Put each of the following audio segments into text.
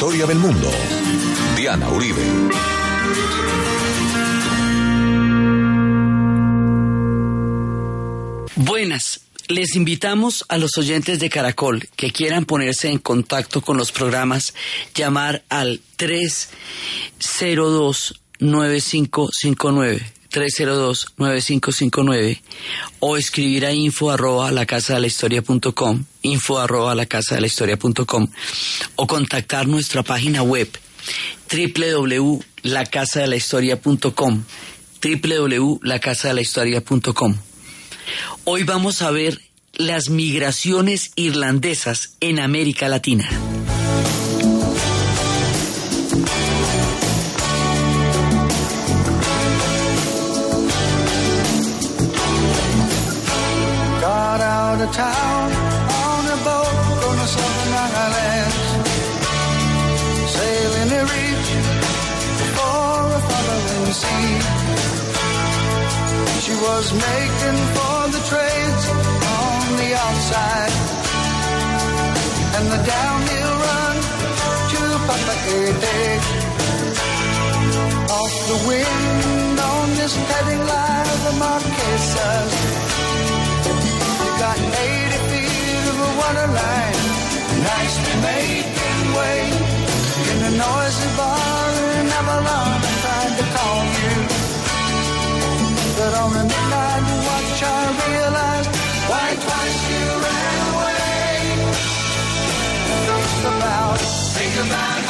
historia del mundo. Diana Uribe. Buenas. Les invitamos a los oyentes de Caracol que quieran ponerse en contacto con los programas, llamar al 302-9559. 302-9559 o escribir a info arroba la casa de la historia punto com, info arroba la casa de la historia punto com, o contactar nuestra página web www.lacasadelahistoria.com www.lacasadelahistoria.com Hoy vamos a ver las migraciones irlandesas en América Latina. Town on a boat on the southern islands, sailing to reach for a following sea. She was making for the trades on the outside, and the downhill run to Papagay. Off the wind on this heading line of the Marquesas. Got 80 feet of a water line, nicely making way in a noisy bar in Avalon. I tried to call you, but on the midnight watch I realized why twice you ran away. Think about, think about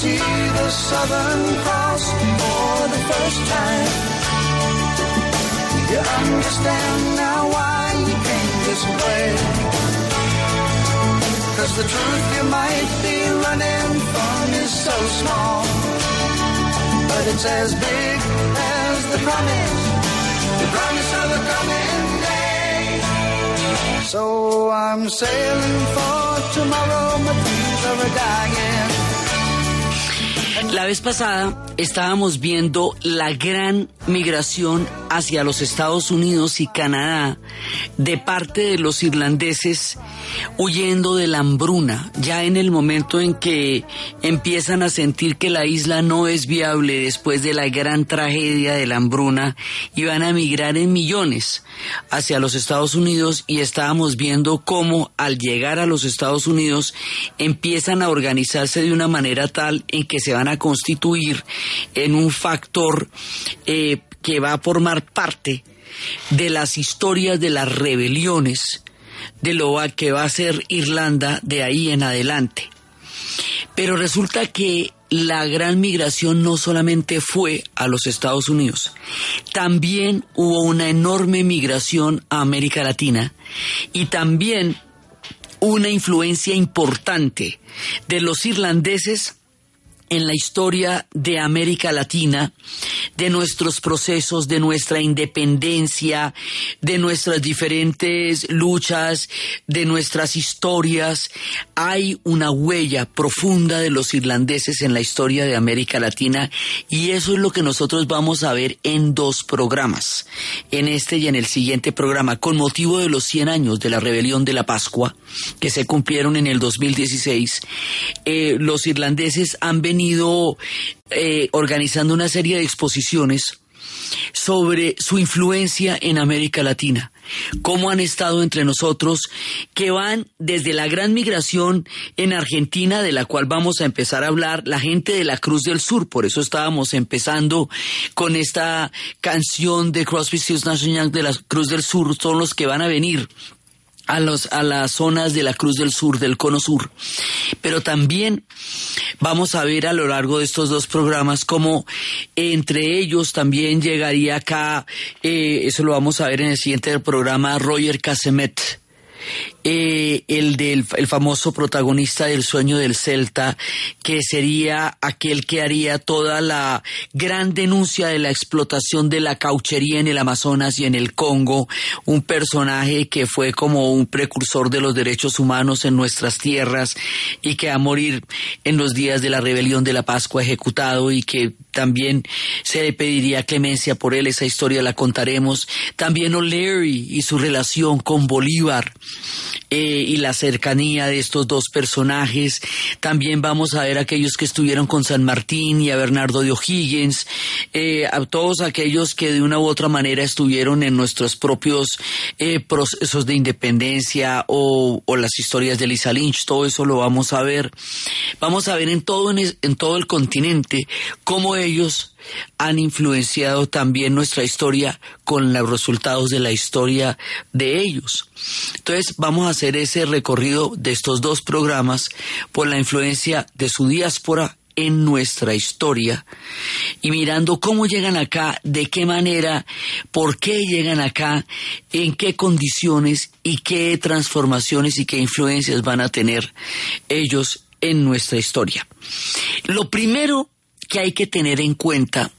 see the Southern Cross for the first time, you understand now why you came this way. Cause the truth you might be running from is so small, but it's as big as the promise, the promise of a coming day. So I'm sailing for tomorrow, my dreams are dying. La vez pasada estábamos viendo la gran migración hacia los Estados Unidos y Canadá de parte de los irlandeses huyendo de la hambruna, ya en el momento en que empiezan a sentir que la isla no es viable después de la gran tragedia de la hambruna y van a migrar en millones hacia los Estados Unidos y estábamos viendo cómo al llegar a los Estados Unidos empiezan a organizarse de una manera tal en que se van a constituir en un factor eh, que va a formar parte de las historias de las rebeliones de lo que va a ser Irlanda de ahí en adelante. Pero resulta que la gran migración no solamente fue a los Estados Unidos, también hubo una enorme migración a América Latina y también una influencia importante de los irlandeses en la historia de América Latina, de nuestros procesos, de nuestra independencia, de nuestras diferentes luchas, de nuestras historias. Hay una huella profunda de los irlandeses en la historia de América Latina y eso es lo que nosotros vamos a ver en dos programas, en este y en el siguiente programa, con motivo de los 100 años de la rebelión de la Pascua, que se cumplieron en el 2016. Eh, los irlandeses han venido eh, organizando una serie de exposiciones sobre su influencia en América Latina, cómo han estado entre nosotros, que van desde la gran migración en Argentina, de la cual vamos a empezar a hablar, la gente de la Cruz del Sur, por eso estábamos empezando con esta canción de Crosby, Stills, Young de la Cruz del Sur, son los que van a venir a, los, a las zonas de la Cruz del Sur, del Cono Sur. Pero también vamos a ver a lo largo de estos dos programas cómo entre ellos también llegaría acá, eh, eso lo vamos a ver en el siguiente programa, Roger Casemet eh, el del el famoso protagonista del sueño del Celta, que sería aquel que haría toda la gran denuncia de la explotación de la cauchería en el Amazonas y en el Congo, un personaje que fue como un precursor de los derechos humanos en nuestras tierras y que a morir en los días de la rebelión de la Pascua ejecutado y que también se le pediría clemencia por él, esa historia la contaremos. También O'Leary y su relación con Bolívar eh, y la cercanía de estos dos personajes. También vamos a ver a aquellos que estuvieron con San Martín y a Bernardo de O'Higgins, eh, a todos aquellos que de una u otra manera estuvieron en nuestros propios eh, procesos de independencia o, las historias de Lisa Lynch, todo eso lo vamos a ver. Vamos a ver en todo, en todo el continente cómo ellos han influenciado también nuestra historia con los resultados de la historia de ellos. Entonces vamos a hacer ese recorrido de estos dos programas por la influencia de su diáspora en nuestra historia y mirando cómo llegan acá, de qué manera, por qué llegan acá, en qué condiciones y qué transformaciones y qué influencias van a tener ellos en nuestra historia. Lo primero que hay que tener en cuenta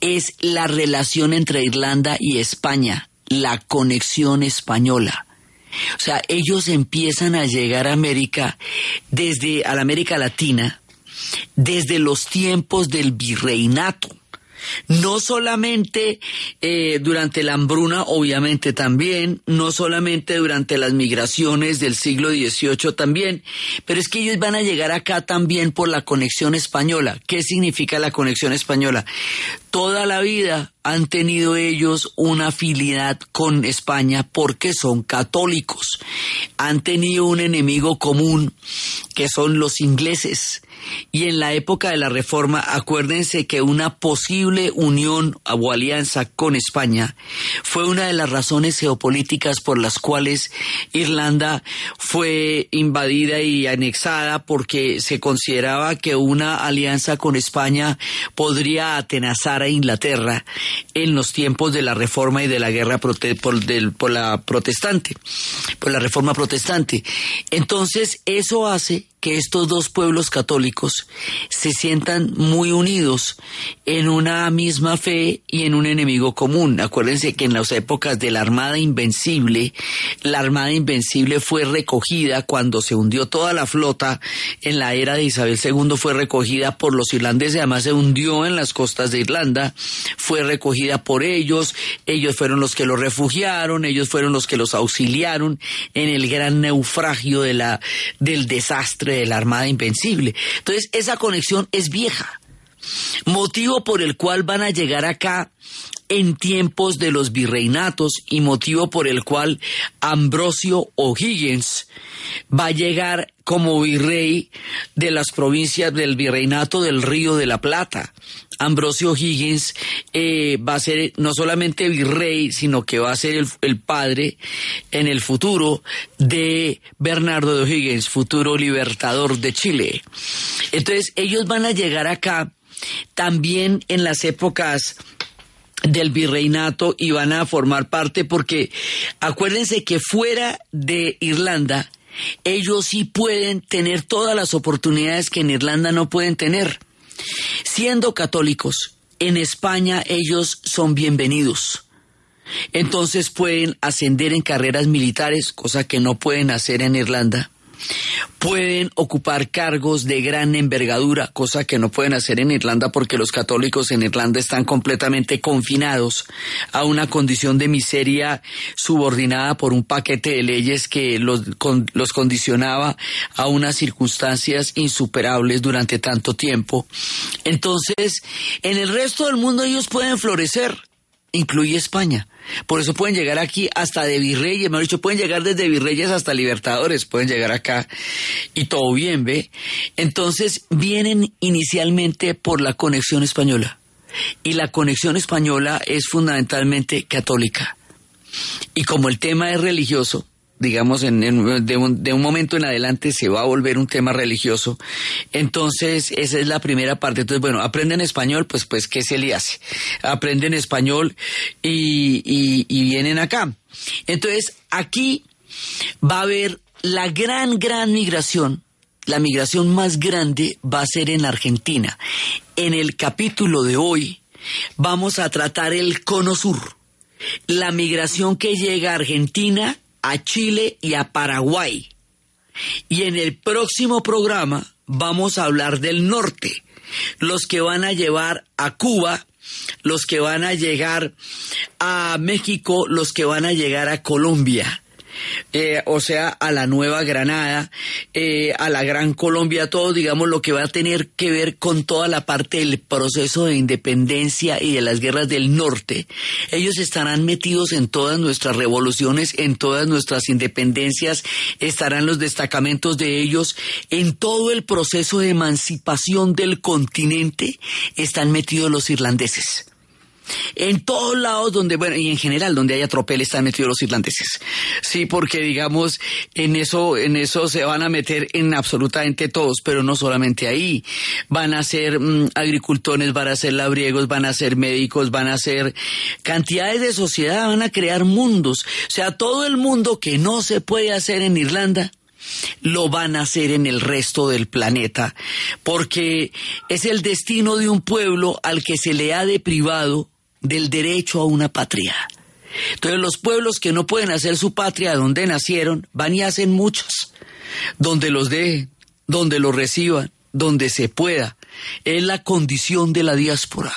es la relación entre Irlanda y España, la conexión española. O sea, ellos empiezan a llegar a América desde a la América Latina desde los tiempos del virreinato no solamente eh, durante la hambruna, obviamente también, no solamente durante las migraciones del siglo XVIII también, pero es que ellos van a llegar acá también por la conexión española. ¿Qué significa la conexión española? Toda la vida han tenido ellos una afinidad con España porque son católicos. Han tenido un enemigo común que son los ingleses y en la época de la Reforma, acuérdense que una posible unión o alianza con España fue una de las razones geopolíticas por las cuales Irlanda fue invadida y anexada porque se consideraba que una alianza con España podría atenazar a Inglaterra en los tiempos de la Reforma y de la guerra por, por la protestante, por la Reforma protestante. Entonces, eso hace que estos dos pueblos católicos se sientan muy unidos en una misma fe y en un enemigo común. Acuérdense que en las épocas de la Armada Invencible, la Armada Invencible fue recogida cuando se hundió toda la flota en la era de Isabel II, fue recogida por los irlandeses, además se hundió en las costas de Irlanda, fue recogida por ellos, ellos fueron los que los refugiaron, ellos fueron los que los auxiliaron en el gran naufragio de la, del desastre de la Armada Invencible. Entonces, esa conexión es vieja. Motivo por el cual van a llegar acá en tiempos de los virreinatos y motivo por el cual Ambrosio O'Higgins va a llegar como virrey de las provincias del virreinato del Río de la Plata. Ambrosio Higgins eh, va a ser no solamente virrey, sino que va a ser el, padre en el futuro de Bernardo de Higgins, futuro libertador de Chile. Entonces ellos van a llegar acá también en las épocas del virreinato y van a formar parte porque acuérdense que fuera de Irlanda ellos sí pueden tener todas las oportunidades que en Irlanda no pueden tener. Siendo católicos, en España ellos son bienvenidos. Entonces pueden ascender en carreras militares, cosa que no pueden hacer en Irlanda pueden ocupar cargos de gran envergadura, cosa que no pueden hacer en Irlanda porque los católicos en Irlanda están completamente confinados a una condición de miseria subordinada por un paquete de leyes que los, los condicionaba a unas circunstancias insuperables durante tanto tiempo. Entonces, en el resto del mundo ellos pueden florecer, incluye España. Por eso pueden llegar aquí hasta de virreyes, mejor dicho, pueden llegar desde virreyes hasta libertadores, pueden llegar acá y todo bien, ¿ve? Entonces vienen inicialmente por la conexión española. Y la conexión española es fundamentalmente católica. Y como el tema es religioso, digamos, en, de, un, de, un, momento en adelante se va a volver un tema religioso. Entonces, esa es la primera parte. Entonces, bueno, aprenden español, pues, pues, ¿qué se le hace? Aprenden español y, y, y vienen acá. Entonces, aquí va a haber la gran, gran migración. La migración más grande va a ser en Argentina. En el capítulo de hoy vamos a tratar el cono sur, la migración que llega a Argentina a Chile y a Paraguay. Y en el próximo programa vamos a hablar del norte, los que van a llevar a Cuba, los que van a llegar a México, los que van a llegar a Colombia. Eh, o sea, a la Nueva Granada, eh, a la Gran Colombia, todo, digamos, lo que va a tener que ver con toda la parte del proceso de independencia y de las guerras del norte. Ellos estarán metidos en todas nuestras revoluciones, en todas nuestras independencias, estarán los destacamentos de ellos, en todo el proceso de emancipación del continente, están metidos los irlandeses. En todos lados donde, bueno, y en general donde haya tropel están metidos los irlandeses. Sí, porque digamos, en eso, en eso se van a meter en absolutamente todos, pero no solamente ahí. Van a ser mm, agricultores, van a ser labriegos, van a ser médicos, van a ser cantidades de sociedad, van a crear mundos. O sea, todo el mundo que no se puede hacer en Irlanda, lo van a hacer en el resto del planeta, porque es el destino de un pueblo al que se le ha deprivado del derecho a una patria. Entonces los pueblos que no pueden hacer su patria donde nacieron, van y hacen muchos, donde los dejen, donde los reciban, donde se pueda. Es la condición de la diáspora.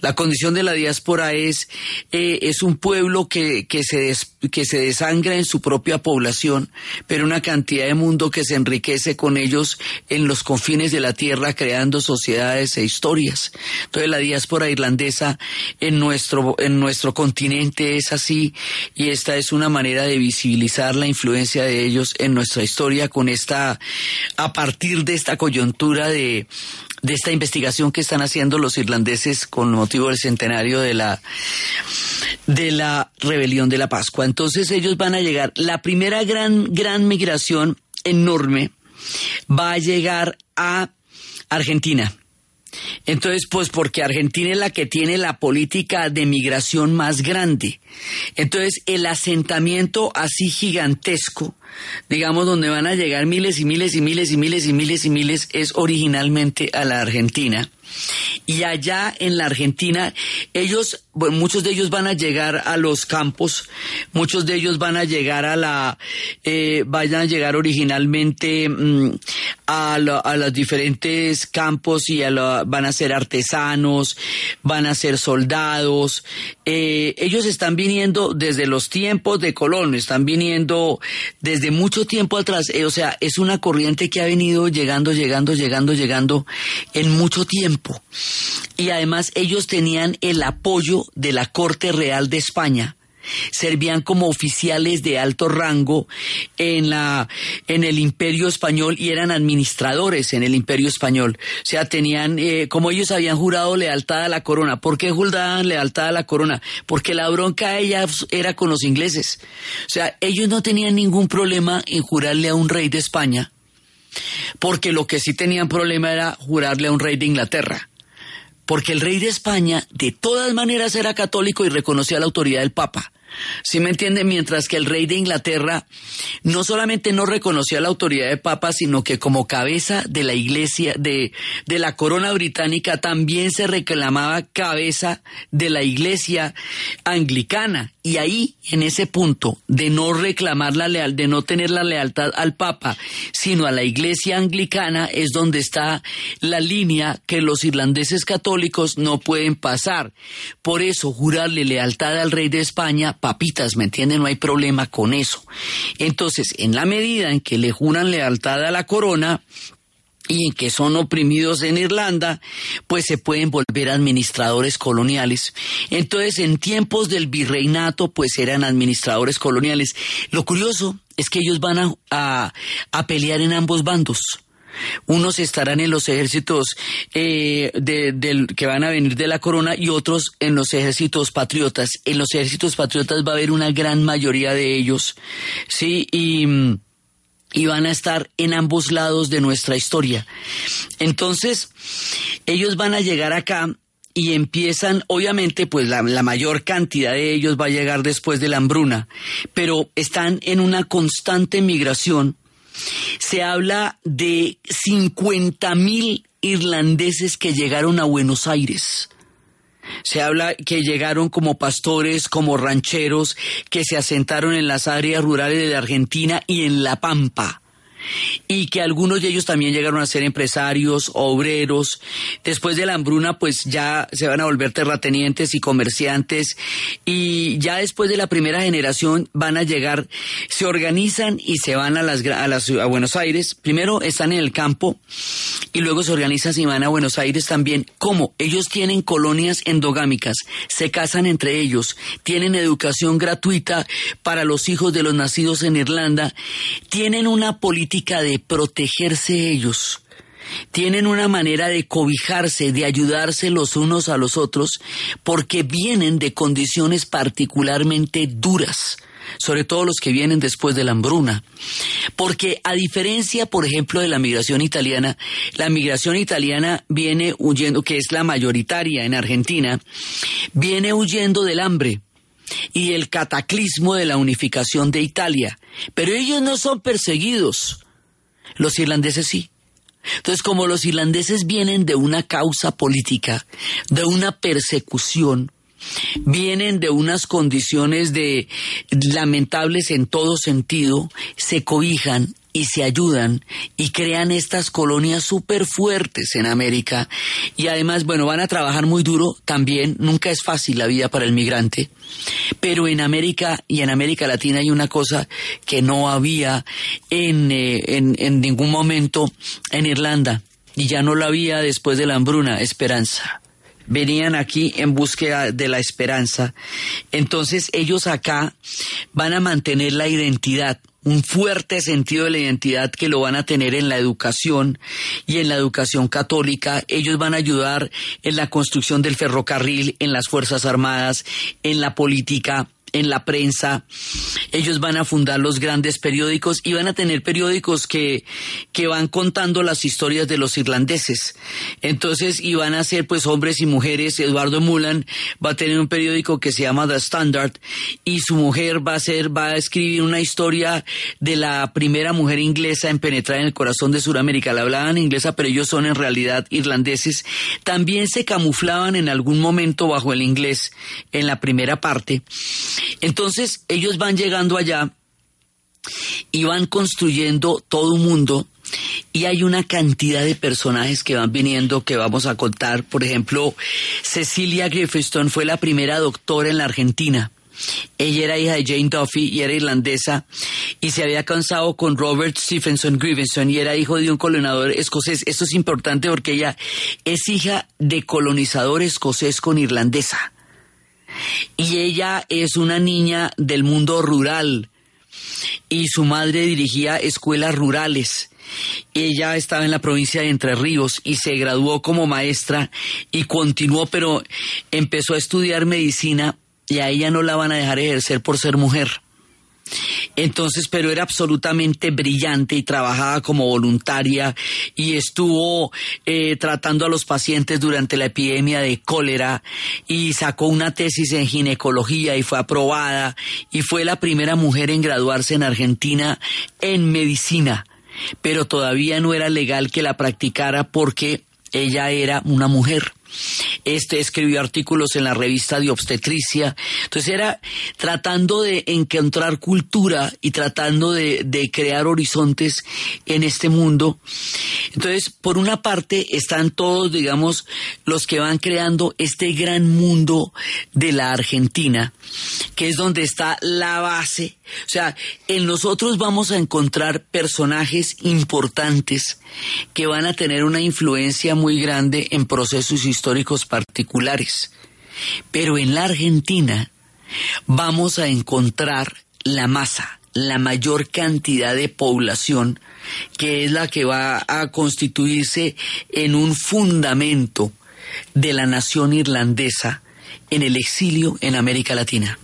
La condición de la diáspora es, eh, es un pueblo que, que, se que se desangra en su propia población, pero una cantidad de mundo que se enriquece con ellos en los confines de la tierra, creando sociedades e historias. Entonces la diáspora irlandesa en nuestro, en nuestro continente es así, y esta es una manera de visibilizar la influencia de ellos en nuestra historia con esta, a partir de esta coyuntura de, de esta investigación que están haciendo los irlandeses con motivo del centenario de la de la rebelión de la Pascua. Entonces ellos van a llegar, la primera gran gran migración enorme va a llegar a Argentina. Entonces, pues porque Argentina es la que tiene la política de migración más grande. Entonces, el asentamiento así gigantesco digamos, donde van a llegar miles y miles y miles y miles y miles y miles, es originalmente a la Argentina. Y allá en la Argentina, ellos, muchos de ellos van a llegar a los campos, muchos de ellos van a llegar a la, eh, vayan a llegar originalmente mm, a, los diferentes campos y a van a ser artesanos, van a ser soldados. Eh, ellos están viniendo desde los tiempos de Colón, están viniendo desde mucho tiempo atrás. Eh, o sea, es una corriente que ha venido llegando, llegando, llegando, llegando en mucho tiempo. Y además ellos tenían el apoyo de la Corte Real de España servían como oficiales de alto rango en la en el Imperio español y eran administradores en el Imperio español. O sea, tenían eh, como ellos habían jurado lealtad a la corona. ¿Por qué juraban lealtad a la corona? Porque la bronca ella era con los ingleses. O sea, ellos no tenían ningún problema en jurarle a un rey de España. Porque lo que sí tenían problema era jurarle a un rey de Inglaterra porque el rey de España de todas maneras era católico y reconocía la autoridad del Papa. ¿Sí me entiende? Mientras que el rey de Inglaterra no solamente no reconocía la autoridad de Papa, sino que como cabeza de la iglesia, de, de la corona británica, también se reclamaba cabeza de la iglesia anglicana. Y ahí, en ese punto de no reclamar la leal, de no tener la lealtad al Papa, sino a la iglesia anglicana, es donde está la línea que los irlandeses católicos no pueden pasar. Por eso, jurarle lealtad al rey de España papitas, ¿me entienden? No hay problema con eso. Entonces, en la medida en que le juran lealtad a la corona, y en que son oprimidos en Irlanda, pues se pueden volver administradores coloniales. Entonces, en tiempos del virreinato, pues eran administradores coloniales. Lo curioso es que ellos van a, a, pelear en ambos bandos. Unos estarán en los ejércitos eh, del, que van a venir de la corona y otros en los ejércitos patriotas. En los ejércitos patriotas va a haber una gran mayoría de ellos, sí, y, y van a estar en ambos lados de nuestra historia. Entonces, ellos van a llegar acá y empiezan, obviamente, pues la, la, mayor cantidad de ellos va a llegar después de la hambruna, pero están en una constante migración se habla de 50 mil irlandeses que llegaron a Buenos Aires. Se habla que llegaron como pastores, como rancheros, que se asentaron en las áreas rurales de la Argentina y en La Pampa y que algunos de ellos también llegaron a ser empresarios, obreros. Después de la hambruna, pues ya se van a volver terratenientes y comerciantes y ya después de la primera generación van a llegar, se organizan y se van a las a, las, a Buenos Aires. Primero están en el campo y luego se organizan y van a Buenos Aires también. ¿Cómo? Ellos tienen colonias endogámicas, se casan entre ellos, tienen educación gratuita para los hijos de los nacidos en Irlanda, tienen una política de protegerse ellos. Tienen una manera de cobijarse, de ayudarse los unos a los otros, porque vienen de condiciones particularmente duras, sobre todo los que vienen después de la hambruna. Porque a diferencia, por ejemplo, de la migración italiana, la migración italiana viene huyendo, que es la mayoritaria en Argentina, viene huyendo del hambre y el cataclismo de la unificación de Italia. Pero ellos no son perseguidos. Los irlandeses sí. Entonces, como los irlandeses vienen de una causa política, de una persecución, vienen de unas condiciones de lamentables en todo sentido, se cobijan y se ayudan y crean estas colonias súper fuertes en América. Y además, bueno, van a trabajar muy duro también. Nunca es fácil la vida para el migrante. Pero en América y en América Latina hay una cosa que no había en, eh, en, en ningún momento en Irlanda. Y ya no la había después de la hambruna, esperanza venían aquí en búsqueda de la esperanza. Entonces ellos acá van a mantener la identidad un fuerte sentido de la identidad que lo van a tener en la educación y en la educación católica. Ellos van a ayudar en la construcción del ferrocarril, en las Fuerzas Armadas, en la política en la prensa, ellos van a fundar los grandes periódicos y van a tener periódicos que, que van contando las historias de los irlandeses. Entonces, y van a ser pues hombres y mujeres. Eduardo Mulan va a tener un periódico que se llama The Standard y su mujer va a ser, va a escribir una historia de la primera mujer inglesa en penetrar en el corazón de Sudamérica. La hablaban inglesa, pero ellos son en realidad irlandeses. También se camuflaban en algún momento bajo el inglés en la primera parte. Entonces ellos van llegando allá y van construyendo todo un mundo y hay una cantidad de personajes que van viniendo que vamos a contar. Por ejemplo, Cecilia Griffithstone fue la primera doctora en la Argentina. Ella era hija de Jane Duffy y era irlandesa y se había casado con Robert Stephenson Griffithstone y era hijo de un colonizador escocés. Esto es importante porque ella es hija de colonizador escocés con irlandesa y ella es una niña del mundo rural y su madre dirigía escuelas rurales. Ella estaba en la provincia de Entre Ríos y se graduó como maestra y continuó, pero empezó a estudiar medicina y a ella no la van a dejar ejercer por ser mujer. Entonces, pero era absolutamente brillante y trabajaba como voluntaria y estuvo eh, tratando a los pacientes durante la epidemia de cólera y sacó una tesis en ginecología y fue aprobada y fue la primera mujer en graduarse en Argentina en medicina, pero todavía no era legal que la practicara porque ella era una mujer. Este escribió artículos en la revista de obstetricia. Entonces era tratando de encontrar cultura y tratando de, de, crear horizontes en este mundo. Entonces, por una parte están todos, digamos, los que van creando este gran mundo de la Argentina, que es donde está la base. O sea, en nosotros vamos a encontrar personajes importantes que van a tener una influencia muy grande en procesos históricos particulares. Pero en la Argentina vamos a encontrar la masa, la mayor cantidad de población que es la que va a constituirse en un fundamento de la nación irlandesa en el exilio en América Latina.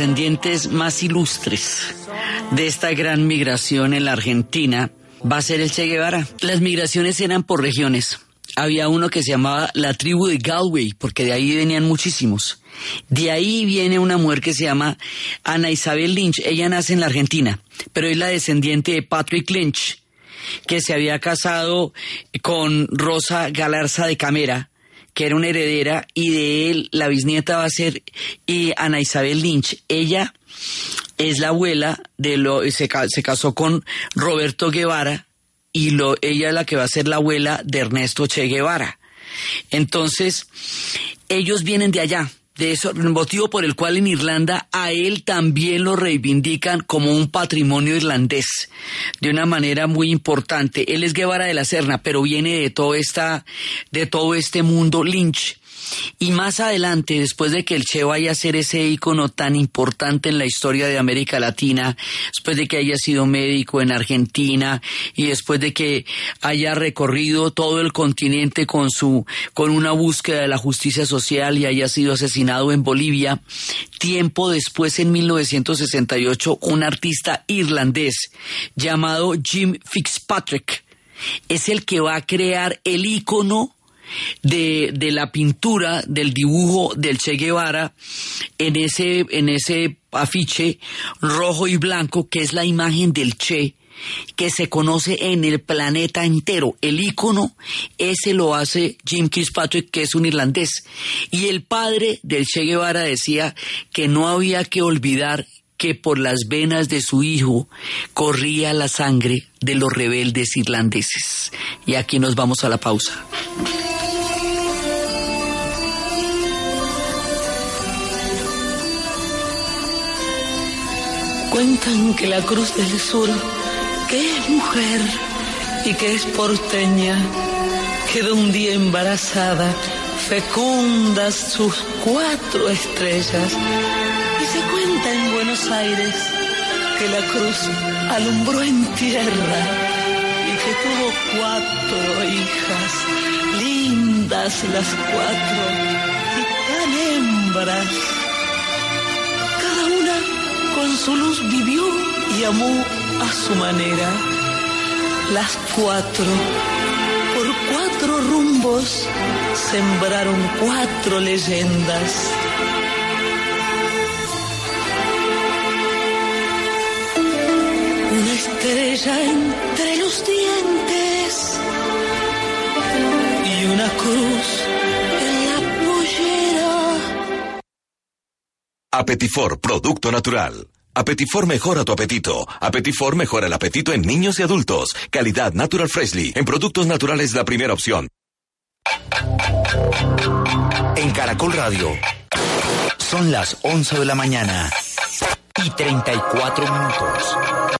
Descendientes más ilustres de esta gran migración en la Argentina va a ser el Che Guevara. Las migraciones eran por regiones. Había uno que se llamaba la tribu de Galway, porque de ahí venían muchísimos. De ahí viene una mujer que se llama Ana Isabel Lynch. Ella nace en la Argentina, pero es la descendiente de Patrick Lynch, que se había casado con Rosa Galarza de Camera, que era una heredera, y de él la bisnieta va a ser y Ana Isabel Lynch. Ella es la abuela de lo se, ca- se casó con Roberto Guevara y lo ella es la que va a ser la abuela de Ernesto Che Guevara. Entonces, ellos vienen de allá. De eso, motivo por el cual en Irlanda a él también lo reivindican como un patrimonio irlandés, de una manera muy importante. Él es Guevara de la Serna, pero viene de todo esta, de todo este mundo Lynch. Y más adelante, después de que el Che vaya a ser ese ícono tan importante en la historia de América Latina, después de que haya sido médico en Argentina y después de que haya recorrido todo el continente con su, con una búsqueda de la justicia social y haya sido asesinado en Bolivia, tiempo después, en 1968, un artista irlandés llamado Jim Fitzpatrick es el que va a crear el ícono de, de la pintura, del dibujo del Che Guevara en ese, en ese afiche rojo y blanco que es la imagen del Che que se conoce en el planeta entero. El ícono, ese lo hace Jim Fitzpatrick, que es un irlandés. Y el padre del Che Guevara decía que no había que olvidar que por las venas de su hijo corría la sangre de los rebeldes irlandeses. Y aquí nos vamos a la pausa. Cuentan que la Cruz del Sur, que es mujer y que es porteña, quedó un día embarazada, fecundas sus cuatro estrellas. Aires que la cruz alumbró en tierra y que tuvo cuatro hijas, lindas las cuatro y tan hembras. Cada una con su luz vivió y amó a su manera. Las cuatro, por cuatro rumbos, sembraron cuatro leyendas. Entre los dientes y una cruz en la pollera. Apetifor, producto natural. Apetifor mejora tu apetito. Apetifor mejora el apetito en niños y adultos. Calidad Natural Freshly. En productos naturales la primera opción. En Caracol Radio. Son las 11 de la mañana y 34 minutos.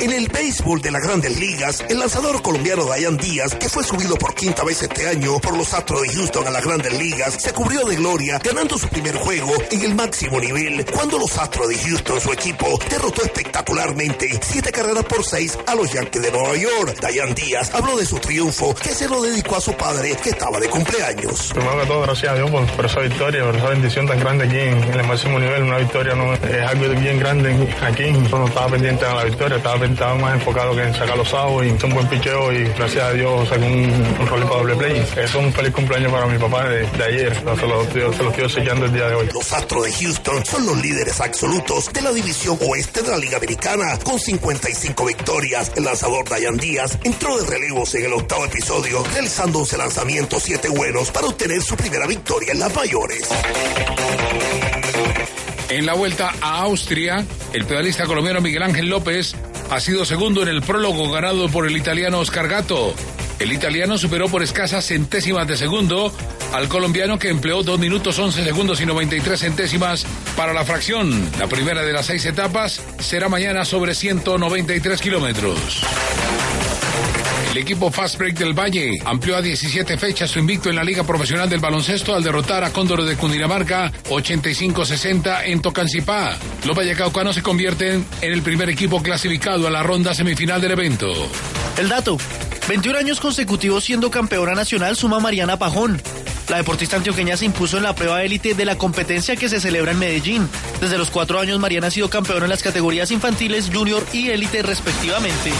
En el béisbol de las grandes ligas, el lanzador colombiano Dayan Díaz, que fue subido por quinta vez este año por los Astros de Houston a las grandes ligas, se cubrió de gloria ganando su primer juego en el máximo nivel cuando los Astros de Houston, su equipo, derrotó espectacularmente siete carreras por seis a los Yankees de Nueva York. Dayan Díaz habló de su triunfo que se lo dedicó a su padre que estaba de cumpleaños. Primero que todo, gracias a Dios por, esa victoria, por esa bendición tan grande aquí en, el máximo nivel. Una victoria no es algo bien grande aquí. No estaba pendiente de la victoria, estaba pendiente estaba más enfocado que en sacar los avos y hizo un buen picheo y gracias a Dios sacó un, un rol para doble play. Eso es un feliz cumpleaños para mi papá de, de ayer. Se lo, se lo estoy sellando el día de hoy. Los Astros de Houston son los líderes absolutos de la división oeste de la Liga Americana con 55 victorias. El lanzador Dayan Díaz entró de relevos en el octavo episodio realizando 11 lanzamientos, 7 buenos para obtener su primera victoria en las mayores. En la vuelta a Austria, el pedalista colombiano Miguel Ángel López ha sido segundo en el prólogo ganado por el italiano Oscar Gato. El italiano superó por escasas centésimas de segundo al colombiano que empleó 2 minutos 11 segundos y 93 centésimas para la fracción. La primera de las seis etapas será mañana sobre 193 kilómetros. El equipo Fast Break del Valle amplió a 17 fechas su invicto en la Liga Profesional del Baloncesto al derrotar a Cóndor de Cundinamarca 85-60 en Tocancipá. Los vallecaucanos se convierten en el primer equipo clasificado a la ronda semifinal del evento. El dato. 21 años consecutivos siendo campeona nacional suma Mariana Pajón. La deportista antioqueña se impuso en la prueba élite de la competencia que se celebra en Medellín. Desde los cuatro años Mariana ha sido campeona en las categorías infantiles, junior y élite respectivamente.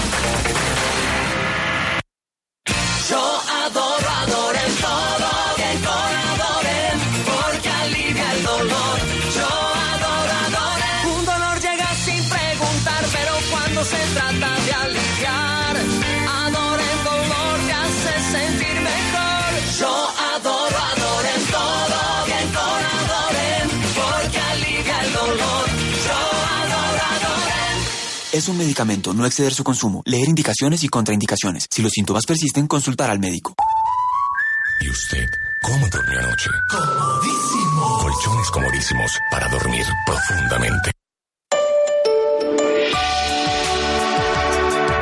Es un medicamento, no exceder su consumo. Leer indicaciones y contraindicaciones. Si los síntomas persisten, consultar al médico. ¿Y usted cómo durmió anoche? Comodísimo. Colchones comodísimos para dormir profundamente.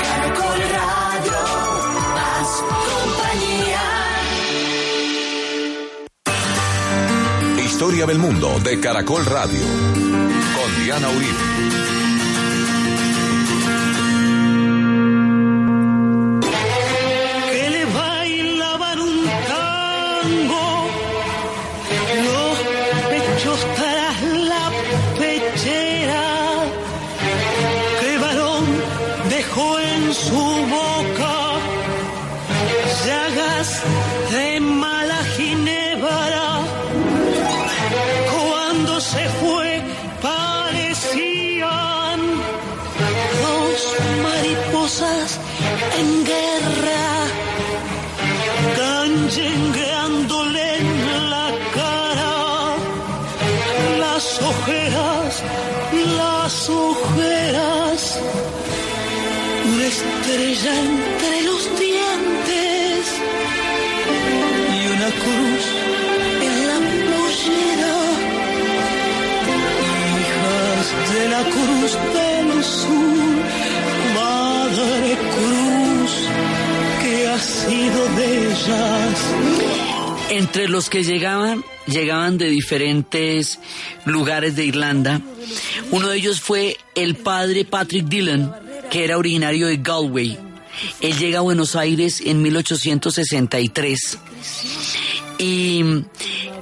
Caracol Radio, más compañía. Historia del mundo de Caracol Radio. Con Diana Uribe. Estrella entre los dientes y una cruz en la pollera, hijas de la cruz del sur, madre cruz que ha sido de ellas. Entre los que llegaban, llegaban de diferentes lugares de Irlanda. Uno de ellos fue el padre Patrick Dillon, que era originario de Galway. Él llega a Buenos Aires en 1863 y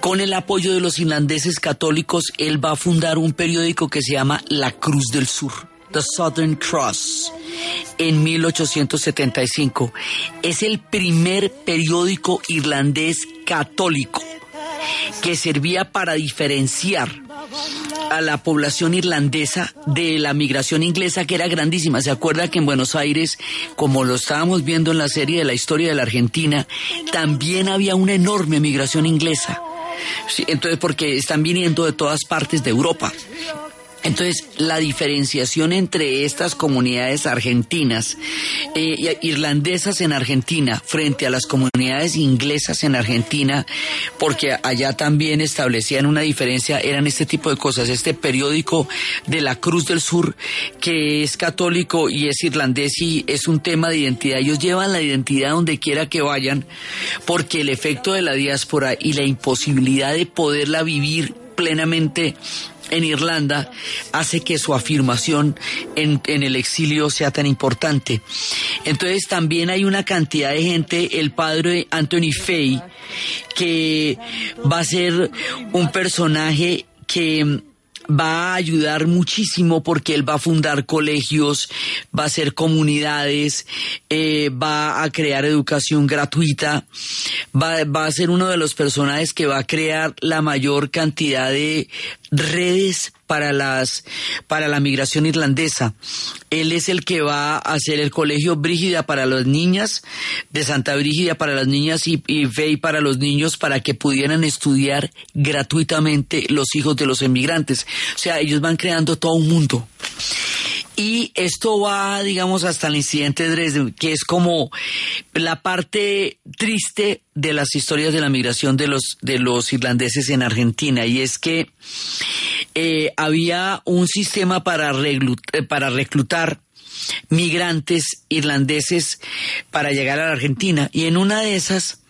con el apoyo de los irlandeses católicos, él va a fundar un periódico que se llama La Cruz del Sur, The Southern Cross, en 1875. Es el primer periódico irlandés católico que servía para diferenciar a la población irlandesa de la migración inglesa que era grandísima. ¿Se acuerda que en Buenos Aires, como lo estábamos viendo en la serie de la historia de la Argentina, también había una enorme migración inglesa? Entonces, porque están viniendo de todas partes de Europa. Entonces, la diferenciación entre estas comunidades argentinas, eh, irlandesas en Argentina, frente a las comunidades inglesas en Argentina, porque allá también establecían una diferencia, eran este tipo de cosas. Este periódico de la Cruz del Sur, que es católico y es irlandés y es un tema de identidad. Ellos llevan la identidad donde quiera que vayan, porque el efecto de la diáspora y la imposibilidad de poderla vivir plenamente en Irlanda hace que su afirmación en, el exilio sea tan importante. Entonces también hay una cantidad de gente, el padre Anthony Fay, que va a ser un personaje que va a ayudar muchísimo porque él va a fundar colegios, va a hacer comunidades, eh, va a crear educación gratuita, va, va a ser uno de los personajes que va a crear la mayor cantidad de redes para las para la migración irlandesa. Él es el que va a hacer el colegio Brígida para las niñas, de Santa Brígida para las niñas y, y Fey para los niños para que pudieran estudiar gratuitamente los hijos de los emigrantes. O sea, ellos van creando todo un mundo. Y esto va, digamos, hasta el incidente de Dresden, que es como la parte triste de las historias de la migración de los, de los irlandeses en Argentina. Y es que eh, había un sistema para, eh, para reclutar migrantes irlandeses para llegar a la Argentina. Y en una de esas,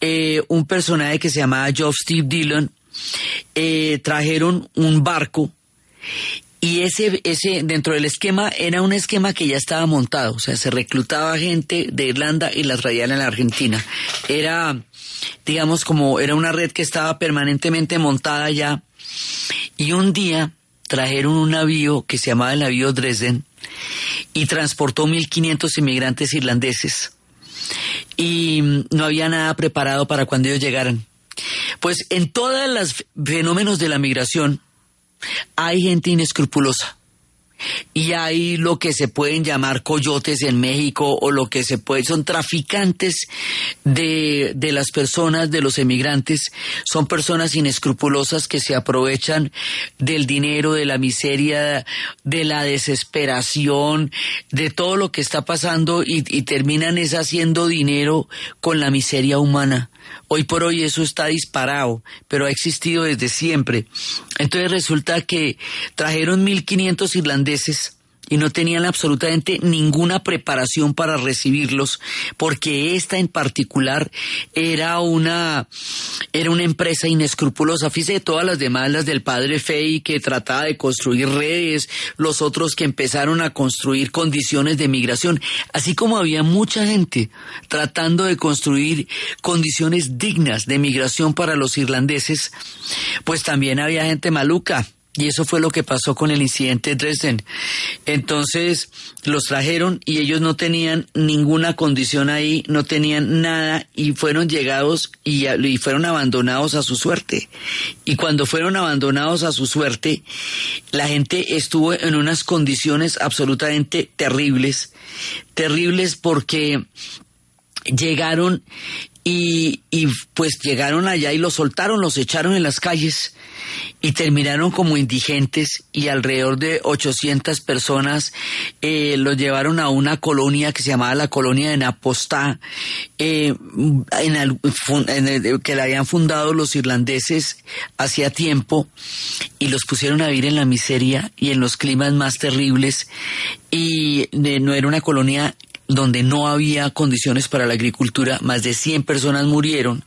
eh, un personaje que se llamaba Geoff Steve Dillon, trajeron un barco y ese, ese, dentro del esquema, era un esquema que ya estaba montado. O sea, se reclutaba gente de Irlanda y las traían en la Argentina. Era, digamos, como era una red que estaba permanentemente montada ya. Y un día trajeron un navío que se llamaba el navío Dresden y transportó 1.500 inmigrantes irlandeses. Y no había nada preparado para cuando ellos llegaran. Pues en todos los fenómenos de la migración, hay gente inescrupulosa. Y hay lo que se pueden llamar coyotes en México o lo que se puede, son traficantes de, de las personas, de los emigrantes, son personas inescrupulosas que se aprovechan del dinero, de la miseria, de la desesperación, de todo lo que está pasando y, y terminan es haciendo dinero con la miseria humana. Hoy por hoy eso está disparado, pero ha existido desde siempre. Entonces resulta que trajeron 1.500 irlandeses y no tenían absolutamente ninguna preparación para recibirlos porque esta en particular era una era una empresa inescrupulosa. Fíjese todas las demás las del padre Fey que trataba de construir redes los otros que empezaron a construir condiciones de migración. Así como había mucha gente tratando de construir condiciones dignas de migración para los irlandeses pues también había gente maluca y eso fue lo que pasó con el incidente de Dresden. Entonces los trajeron y ellos no tenían ninguna condición ahí, no tenían nada y fueron llegados y, y, fueron abandonados a su suerte. Y cuando fueron abandonados a su suerte, la gente estuvo en unas condiciones absolutamente terribles, terribles porque llegaron y, y pues llegaron allá y los soltaron, los echaron en las calles y terminaron como indigentes y alrededor de 800 personas eh, los llevaron a una colonia que se llamaba la colonia de Napostá, eh, en que la habían fundado los irlandeses hacía tiempo y los pusieron a vivir en la miseria y en los climas más terribles y no era una colonia donde no había condiciones para la agricultura, más de 100 personas murieron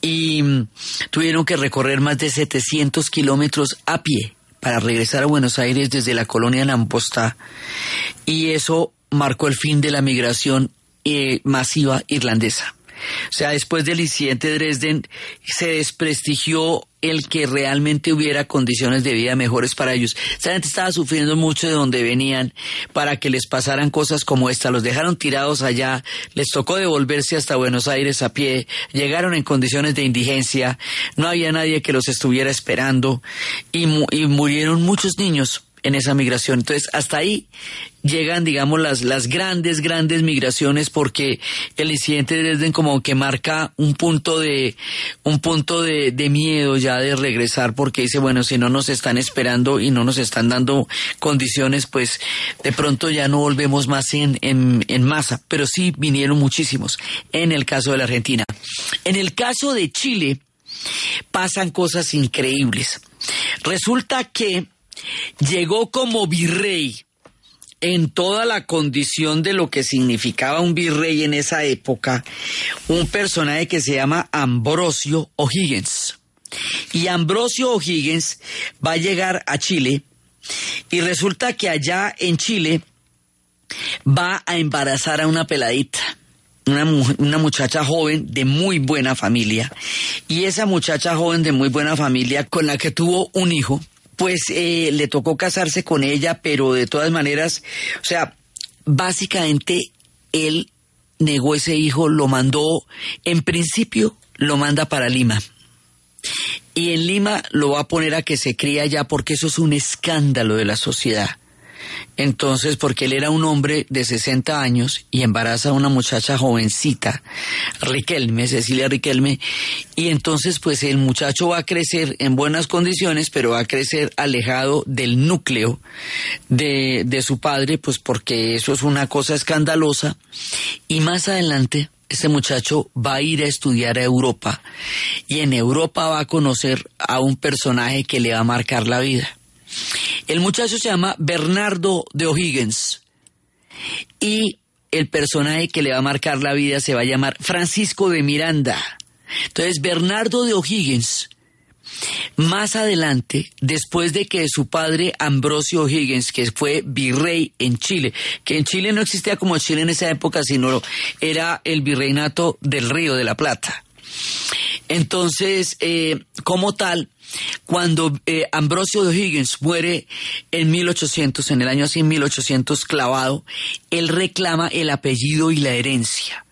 y mm, tuvieron que recorrer más de 700 kilómetros a pie para regresar a Buenos Aires desde la colonia Nampostá. Y eso marcó el fin de la migración eh, masiva irlandesa. O sea, después del incidente de Dresden se desprestigió el que realmente hubiera condiciones de vida mejores para ellos. Esa gente estaba sufriendo mucho de donde venían para que les pasaran cosas como esta. Los dejaron tirados allá, les tocó devolverse hasta Buenos Aires a pie, llegaron en condiciones de indigencia, no había nadie que los estuviera esperando y, y murieron muchos niños en esa migración. Entonces, hasta ahí llegan, digamos, las, las grandes, grandes migraciones porque el incidente de Dresden como que marca un punto de, un punto de, de miedo ya de regresar porque dice, bueno, si no nos están esperando y no nos están dando condiciones, pues de pronto ya no volvemos más en, en, en masa, pero sí vinieron muchísimos en el caso de la Argentina. En el caso de Chile, pasan cosas increíbles. Resulta que llegó como virrey en toda la condición de lo que significaba un virrey en esa época, un personaje que se llama Ambrosio O'Higgins. Y Ambrosio O'Higgins va a llegar a Chile y resulta que allá en Chile va a embarazar a una peladita. Una, una muchacha joven de muy buena familia. Y esa muchacha joven de muy buena familia con la que tuvo un hijo, pues eh, le tocó casarse con ella, pero de todas maneras, o sea, básicamente él negó ese hijo, lo mandó, en principio lo manda para Lima. Y en Lima lo va a poner a que se cría allá porque eso es un escándalo de la sociedad. Entonces, porque él era un hombre de 60 años y embaraza a una muchacha jovencita, Riquelme, Cecilia Riquelme, y entonces pues el muchacho va a crecer en buenas condiciones, pero va a crecer alejado del núcleo de, de su padre, pues porque eso es una cosa escandalosa. Y más adelante, este muchacho va a ir a estudiar a Europa y en Europa va a conocer a un personaje que le va a marcar la vida. El muchacho se llama Bernardo de O'Higgins y el personaje que le va a marcar la vida se va a llamar Francisco de Miranda. Entonces, Bernardo de O'Higgins, más adelante, después de que su padre Ambrosio O'Higgins, que fue virrey en Chile, que en Chile no existía como Chile en esa época, sino era el virreinato del Río de la Plata. Entonces, eh, como tal, cuando eh, Ambrosio de O'Higgins muere en 1800, en el año así 1800 clavado, él reclama el apellido y la herencia.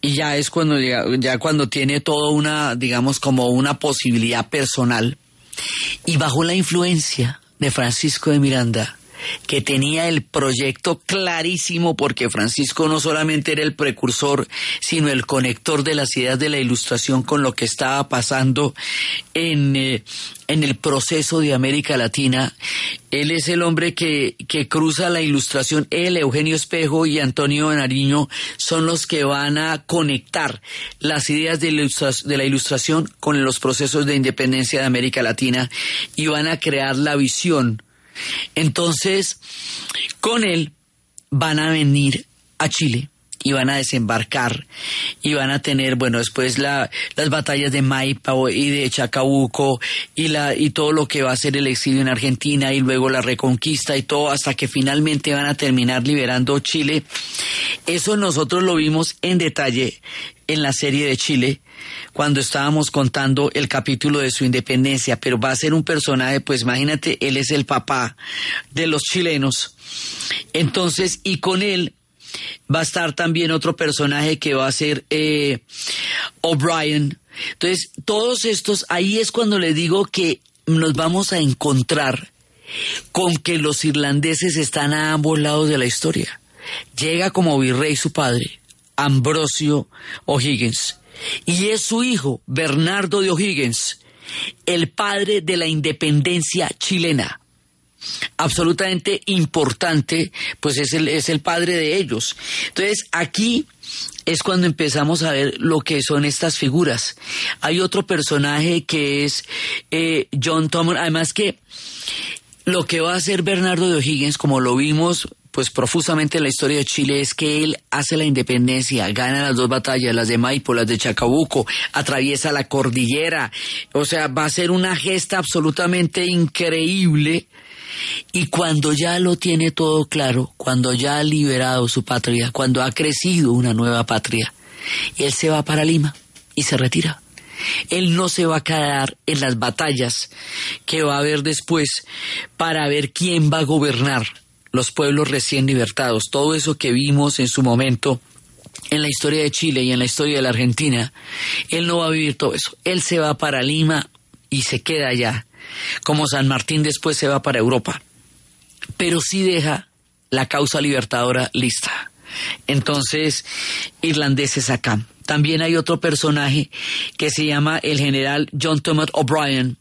Y ya es cuando ya, ya cuando tiene toda una, digamos, como una posibilidad personal. Y bajo la influencia de Francisco de Miranda, que tenía el proyecto clarísimo porque Francisco no solamente era el precursor, sino el conector de las ideas de la ilustración con lo que estaba pasando en, eh, en el proceso de América Latina. Él es el hombre que, que cruza la ilustración. Él, Eugenio Espejo y Antonio Nariño son los que van a conectar las ideas de, la ilustración con los procesos de independencia de América Latina y van a crear la visión entonces, con él van a venir a Chile y van a desembarcar y van a tener, bueno, después la, las batallas de Maipa y de Chacabuco y, la, y todo lo que va a ser el exilio en Argentina y luego la reconquista y todo hasta que finalmente van a terminar liberando Chile. Eso nosotros lo vimos en detalle en la serie de Chile cuando estábamos contando el capítulo de su independencia, pero va a ser un personaje, pues imagínate, él es el papá de los chilenos. Entonces, y con él va a estar también otro personaje que va a ser eh, O'Brien. Entonces, todos estos, ahí es cuando le digo que nos vamos a encontrar con que los irlandeses están a ambos lados de la historia. Llega como virrey su padre, Ambrosio O'Higgins, y es su hijo, Bernardo de O'Higgins, el padre de la independencia chilena absolutamente importante, pues es el, es el padre de ellos. Entonces, aquí es cuando empezamos a ver lo que son estas figuras. Hay otro personaje que es eh, John Thomas, además que lo que va a hacer Bernardo de O'Higgins, como lo vimos pues profusamente en la historia de Chile es que él hace la independencia, gana las dos batallas, las de Maipo, las de Chacabuco, atraviesa la cordillera, o sea, va a ser una gesta absolutamente increíble. Y cuando ya lo tiene todo claro, cuando ya ha liberado su patria, cuando ha crecido una nueva patria, él se va para Lima y se retira. Él no se va a quedar en las batallas que va a haber después para ver quién va a gobernar los pueblos recién libertados. Todo eso que vimos en su momento en la historia de Chile y en la historia de la Argentina, él no va a vivir todo eso. Él se va para Lima y se queda allá, como San Martín después se va para Europa. pero sí deja la causa libertadora lista. Entonces, irlandeses acá. También hay otro personaje que se llama el general John Thomas O'Brien.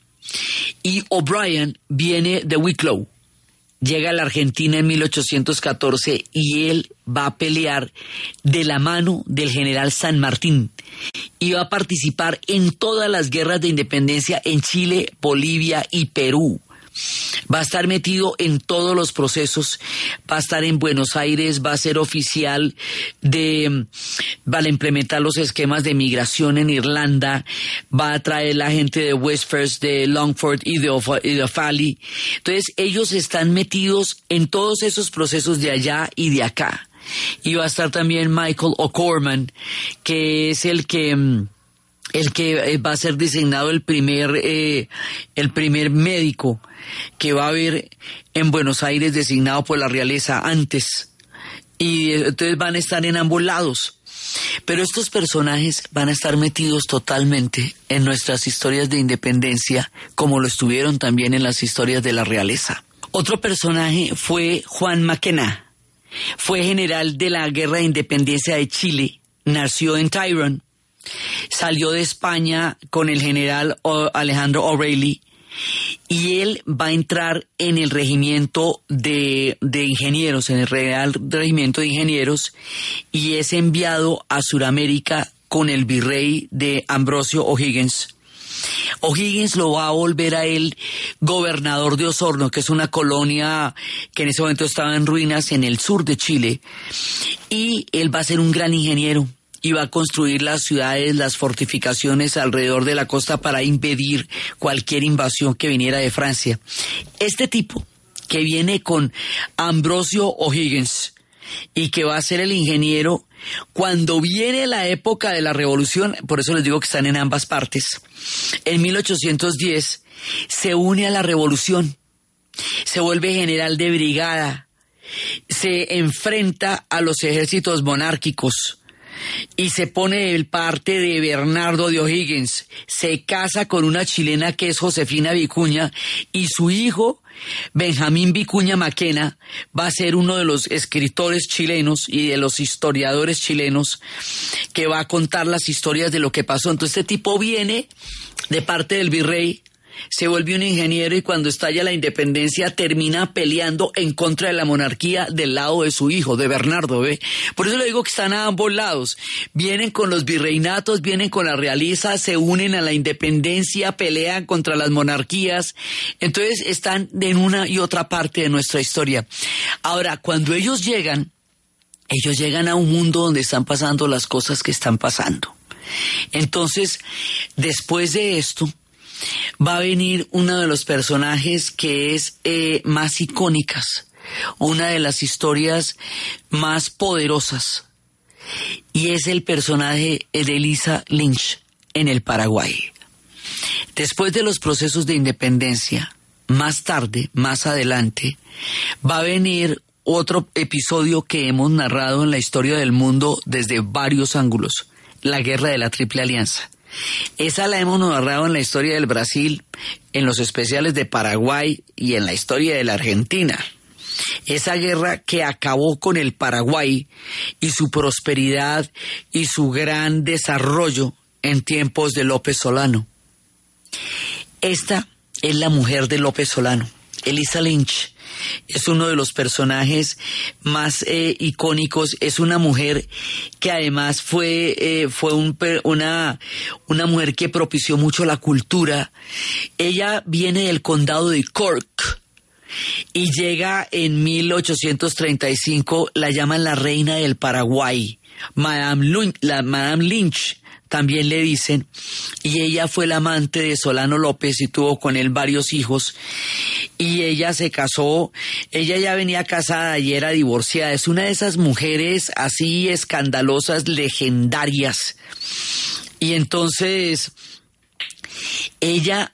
Y O'Brien viene de Wicklow. Llega a la Argentina en 1814 y él va a pelear de la mano del general San Martín y va a participar en todas las guerras de independencia en Chile, Bolivia y Perú va a estar metido en todos los procesos, va a estar en Buenos Aires, va a ser oficial de, va a implementar los esquemas de migración en Irlanda, va a traer la gente de Westfirst, de Longford y de, y de Offaly. Entonces ellos están metidos en todos esos procesos de allá y de acá. Y va a estar también Michael O'Corman, que es el que mm, el que eh, va a ser designado el primer, eh, el primer médico que va a haber en Buenos Aires designado por la realeza antes. Y eh, entonces van a estar en ambos lados. Pero estos personajes van a estar metidos totalmente en nuestras historias de independencia, como lo estuvieron también en las historias de la realeza. Otro personaje fue Juan Maquena. Fue general de la Guerra de Independencia de Chile. Nació en Tyrone Salió de España con el general Alejandro O'Reilly y él va a entrar en el regimiento de, ingenieros, en el Real Regimiento de Ingenieros, y es enviado a Sudamérica con el virrey de Ambrosio O'Higgins. O'Higgins lo va a volver a él gobernador de Osorno, que es una colonia que en ese momento estaba en ruinas en el sur de Chile, y él va a ser un gran ingeniero y va a construir las ciudades, las fortificaciones alrededor de la costa para impedir cualquier invasión que viniera de Francia. Este tipo que viene con Ambrosio O'Higgins y que va a ser el ingeniero cuando viene la época de la revolución, por eso les digo que están en ambas partes, en 1810 se une a la revolución, se vuelve general de brigada, se enfrenta a los ejércitos monárquicos, y se pone el parte de Bernardo de O'Higgins. Se casa con una chilena que es Josefina Vicuña y su hijo, Benjamín Vicuña Maquena, va a ser uno de los escritores chilenos y de los historiadores chilenos que va a contar las historias de lo que pasó. Entonces este tipo viene de parte del virrey se vuelve un ingeniero y cuando estalla la independencia termina peleando en contra de la monarquía del lado de su hijo, de Bernardo, ¿ve? Por eso le digo que están a ambos lados. Vienen con los virreinatos, vienen con la realiza, se unen a la independencia, pelean contra las monarquías. Entonces están en una y otra parte de nuestra historia. Ahora, cuando ellos llegan, ellos llegan a un mundo donde están pasando las cosas que están pasando. Entonces, después de esto, va a venir uno de los personajes que es eh, más icónicas, una de las historias más poderosas, y es el personaje de Elisa Lynch en el Paraguay. Después de los procesos de independencia, más tarde, más adelante, va a venir otro episodio que hemos narrado en la historia del mundo desde varios ángulos, la guerra de la Triple Alianza. Esa la hemos narrado en la historia del Brasil, en los especiales de Paraguay y en la historia de la Argentina. Esa guerra que acabó con el Paraguay y su prosperidad y su gran desarrollo en tiempos de López Solano. Esta es la mujer de López Solano, Elisa Lynch es uno de los personajes más eh, icónicos, es una mujer que además fue, eh, fue una, una mujer que propició mucho la cultura. Ella viene del condado de Cork, y llega en 1835, la llaman la reina del Paraguay, Madame Lynch, la Madame Lynch también le dicen, y ella fue la amante de Solano López y tuvo con él varios hijos, y ella se casó, ella ya venía casada y era divorciada, es una de esas mujeres así escandalosas, legendarias. Y entonces, ella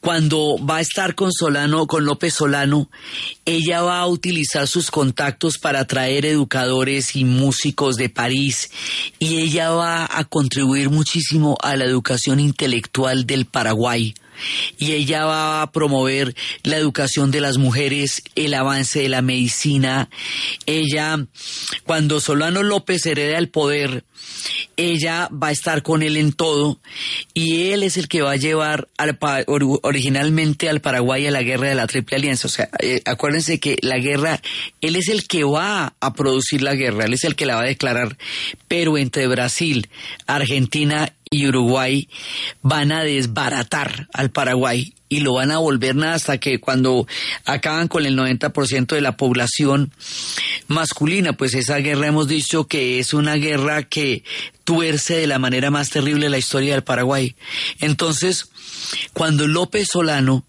cuando va a estar con Solano, con López Solano, ella va a utilizar sus contactos para traer educadores y músicos de París y ella va a contribuir muchísimo a la educación intelectual del Paraguay y ella va a promover la educación de las mujeres, el avance de la medicina. Ella, cuando Solano López hereda el poder, ella va a estar con él en todo y él es el que va a llevar al, originalmente al Paraguay a la guerra de la Triple Alianza. O sea, eh, acuérdense que la guerra, él es el que va a producir la guerra, él es el que la va a declarar, pero entre Brasil, Argentina y Uruguay van a desbaratar al Paraguay y lo van a volver nada hasta que cuando acaban con el 90% de la población masculina, pues esa guerra hemos dicho que es una guerra que tuerce de la manera más terrible la historia del Paraguay. Entonces, cuando López Solano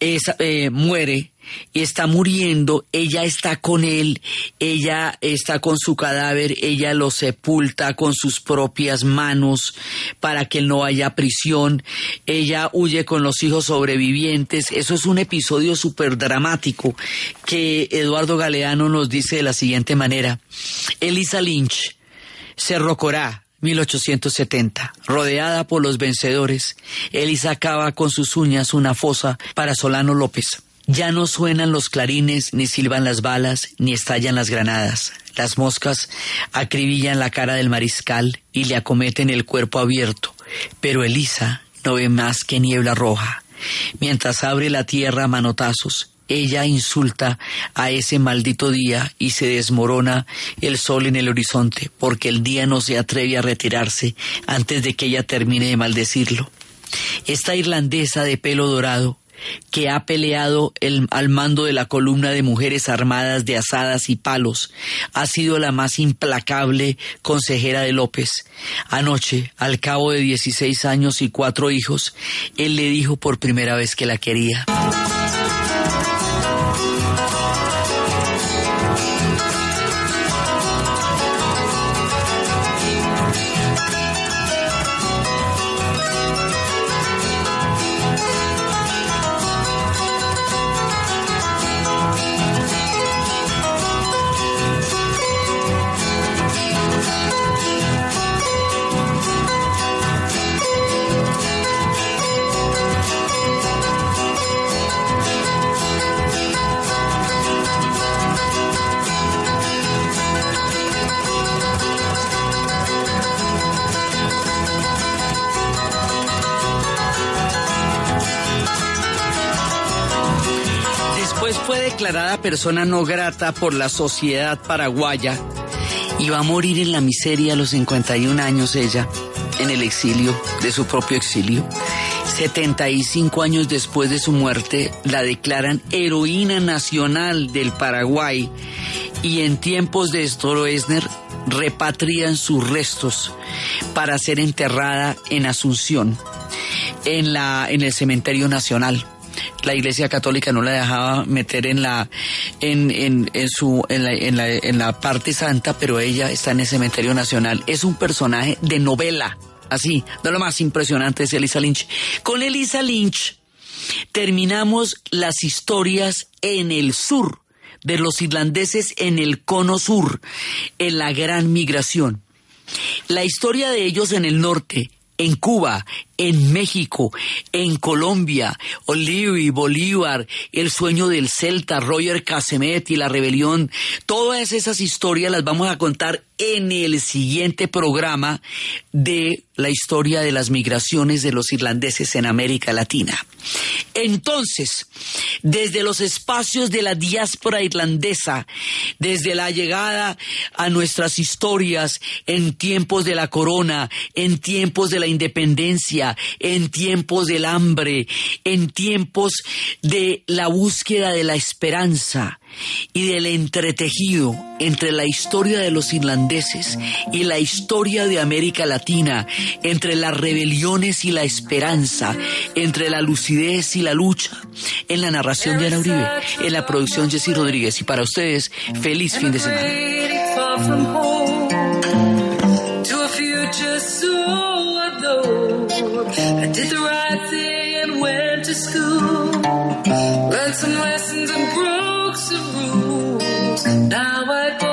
eh, muere está muriendo, ella está con él, ella está con su cadáver, ella lo sepulta con sus propias manos para que no vaya a prisión, ella huye con los hijos sobrevivientes, eso es un episodio súper dramático que Eduardo Galeano nos dice de la siguiente manera, Elisa Lynch, Cerro Corá, 1870. Rodeada por los vencedores, Elisa acaba con sus uñas una fosa para Solano López. Ya no suenan los clarines, ni silban las balas, ni estallan las granadas. Las moscas acribillan la cara del mariscal y le acometen el cuerpo abierto. Pero Elisa no ve más que niebla roja. Mientras abre la tierra a manotazos, ella insulta a ese maldito día y se desmorona el sol en el horizonte, porque el día no se atreve a retirarse antes de que ella termine de maldecirlo. Esta irlandesa de pelo dorado, que ha peleado el- al mando de la columna de mujeres armadas de asadas y palos, ha sido la más implacable consejera de López. Anoche, al cabo de 16 años y cuatro hijos, él le dijo por primera vez que la quería. Persona no grata por la sociedad paraguaya y va a morir en la miseria a los 51 años ella, en el exilio, de su propio exilio. 75 años después de su muerte la declaran heroína nacional del Paraguay y en tiempos de Stroessner repatrian sus restos para ser enterrada en Asunción, en, la, en el cementerio nacional la Iglesia Católica no la dejaba meter en la en, en, en su en la, en, la, en la parte santa, pero ella está en el cementerio nacional. Es un personaje de novela, así, de lo más impresionante es Elisa Lynch. Con Elisa Lynch terminamos las historias en el sur de los irlandeses en el cono sur, en la gran migración. La historia de ellos en el norte, en Cuba, en México, en Colombia, Olivi, Bolívar, el sueño del Celta, Roger Casemet y la rebelión, todas esas historias las vamos a contar en el siguiente programa de la historia de las migraciones de los irlandeses en América Latina. Entonces, desde los espacios de la diáspora irlandesa, desde la llegada a nuestras historias en tiempos de la corona, en tiempos de la independencia, en tiempos del hambre, en tiempos de la búsqueda de la esperanza y del entretejido entre la historia de los irlandeses y la historia de América Latina, entre las rebeliones y la esperanza, entre la lucidez y la lucha, en la narración de Ana Uribe, en la producción Jessy Rodríguez. Y para ustedes, feliz fin de semana. Learned some lessons and broke some rules. Now I